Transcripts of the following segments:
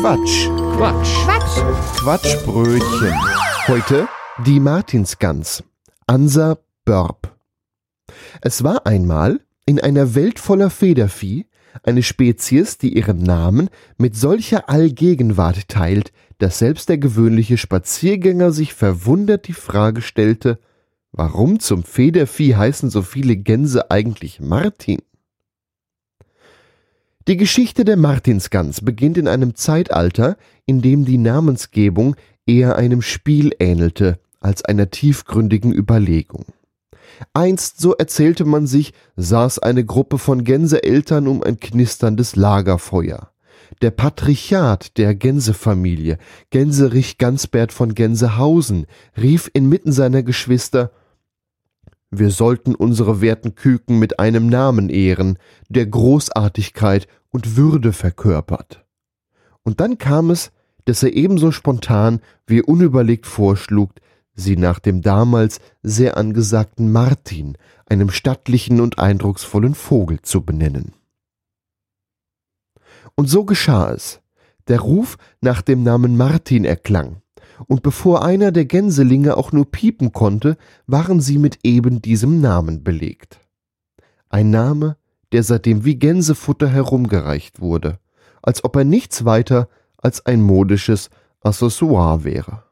Quatsch. Quatsch. Quatsch. Quatschbrötchen. Heute die Martinsgans. Ansa Börb. Es war einmal in einer Welt voller Federvieh eine Spezies, die ihren Namen mit solcher Allgegenwart teilt, dass selbst der gewöhnliche Spaziergänger sich verwundert die Frage stellte, warum zum Federvieh heißen so viele Gänse eigentlich Martin? Die Geschichte der Martinsgans beginnt in einem Zeitalter, in dem die Namensgebung eher einem Spiel ähnelte als einer tiefgründigen Überlegung. Einst, so erzählte man sich, saß eine Gruppe von Gänseeltern um ein knisterndes Lagerfeuer. Der Patrichat der Gänsefamilie, Gänserich Gansbert von Gänsehausen, rief inmitten seiner Geschwister Wir sollten unsere werten Küken mit einem Namen ehren, der Großartigkeit und Würde verkörpert. Und dann kam es, dass er ebenso spontan wie unüberlegt vorschlug, sie nach dem damals sehr angesagten Martin, einem stattlichen und eindrucksvollen Vogel, zu benennen. Und so geschah es. Der Ruf nach dem Namen Martin erklang, und bevor einer der Gänselinge auch nur piepen konnte, waren sie mit eben diesem Namen belegt. Ein Name, der seitdem wie Gänsefutter herumgereicht wurde, als ob er nichts weiter als ein modisches Accessoire wäre.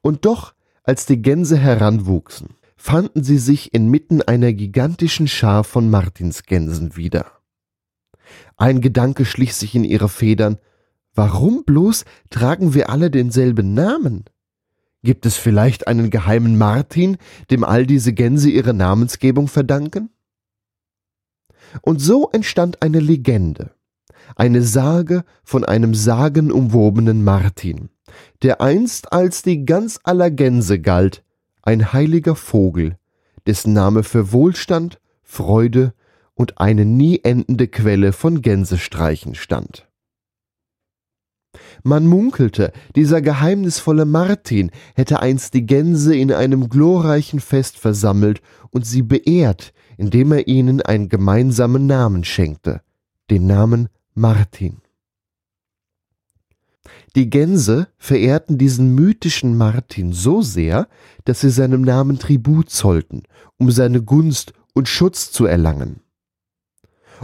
Und doch, als die Gänse heranwuchsen, fanden sie sich inmitten einer gigantischen Schar von Martinsgänsen wieder. Ein Gedanke schlich sich in ihre Federn, warum bloß tragen wir alle denselben Namen? Gibt es vielleicht einen geheimen Martin, dem all diese Gänse ihre Namensgebung verdanken? Und so entstand eine Legende, eine Sage von einem sagenumwobenen Martin, der einst als die ganz aller Gänse galt, ein heiliger Vogel, dessen Name für Wohlstand, Freude und eine nie endende Quelle von Gänsestreichen stand. Man munkelte, dieser geheimnisvolle Martin hätte einst die Gänse in einem glorreichen Fest versammelt und sie beehrt, indem er ihnen einen gemeinsamen Namen schenkte, den Namen Martin. Die Gänse verehrten diesen mythischen Martin so sehr, dass sie seinem Namen Tribut zollten, um seine Gunst und Schutz zu erlangen.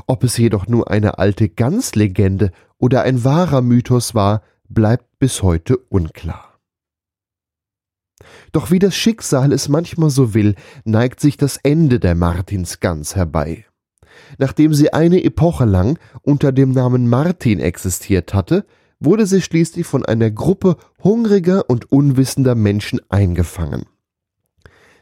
Ob es jedoch nur eine alte Ganslegende oder ein wahrer Mythos war, bleibt bis heute unklar. Doch wie das Schicksal es manchmal so will, neigt sich das Ende der Martinsgans herbei. Nachdem sie eine Epoche lang unter dem Namen Martin existiert hatte, wurde sie schließlich von einer Gruppe hungriger und unwissender Menschen eingefangen.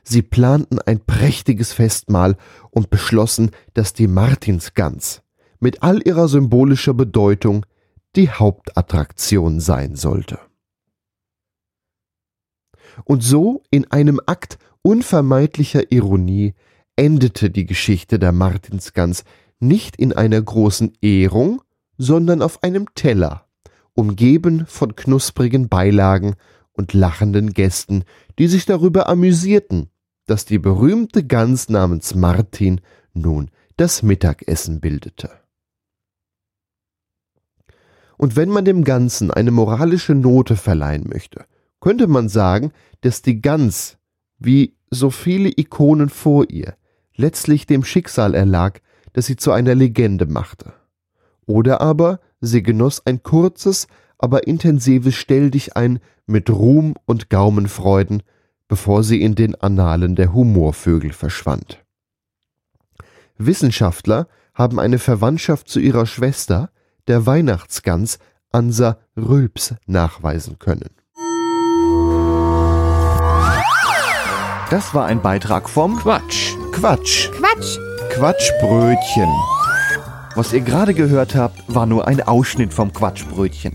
Sie planten ein prächtiges Festmahl und beschlossen, dass die Martinsgans mit all ihrer symbolischer Bedeutung die Hauptattraktion sein sollte. Und so in einem Akt unvermeidlicher Ironie endete die Geschichte der Martinsgans nicht in einer großen Ehrung, sondern auf einem Teller, umgeben von knusprigen Beilagen und lachenden Gästen, die sich darüber amüsierten, dass die berühmte Gans namens Martin nun das Mittagessen bildete. Und wenn man dem Ganzen eine moralische Note verleihen möchte, könnte man sagen, dass die Gans, wie so viele Ikonen vor ihr, letztlich dem Schicksal erlag, das sie zu einer Legende machte. Oder aber sie genoss ein kurzes, aber intensives Stelldichein mit Ruhm und Gaumenfreuden, bevor sie in den Annalen der Humorvögel verschwand. Wissenschaftler haben eine Verwandtschaft zu ihrer Schwester, der Weihnachtsgans Ansa Rülps, nachweisen können. Das war ein Beitrag vom Quatsch. Quatsch. Quatsch. Quatschbrötchen. Was ihr gerade gehört habt, war nur ein Ausschnitt vom Quatschbrötchen.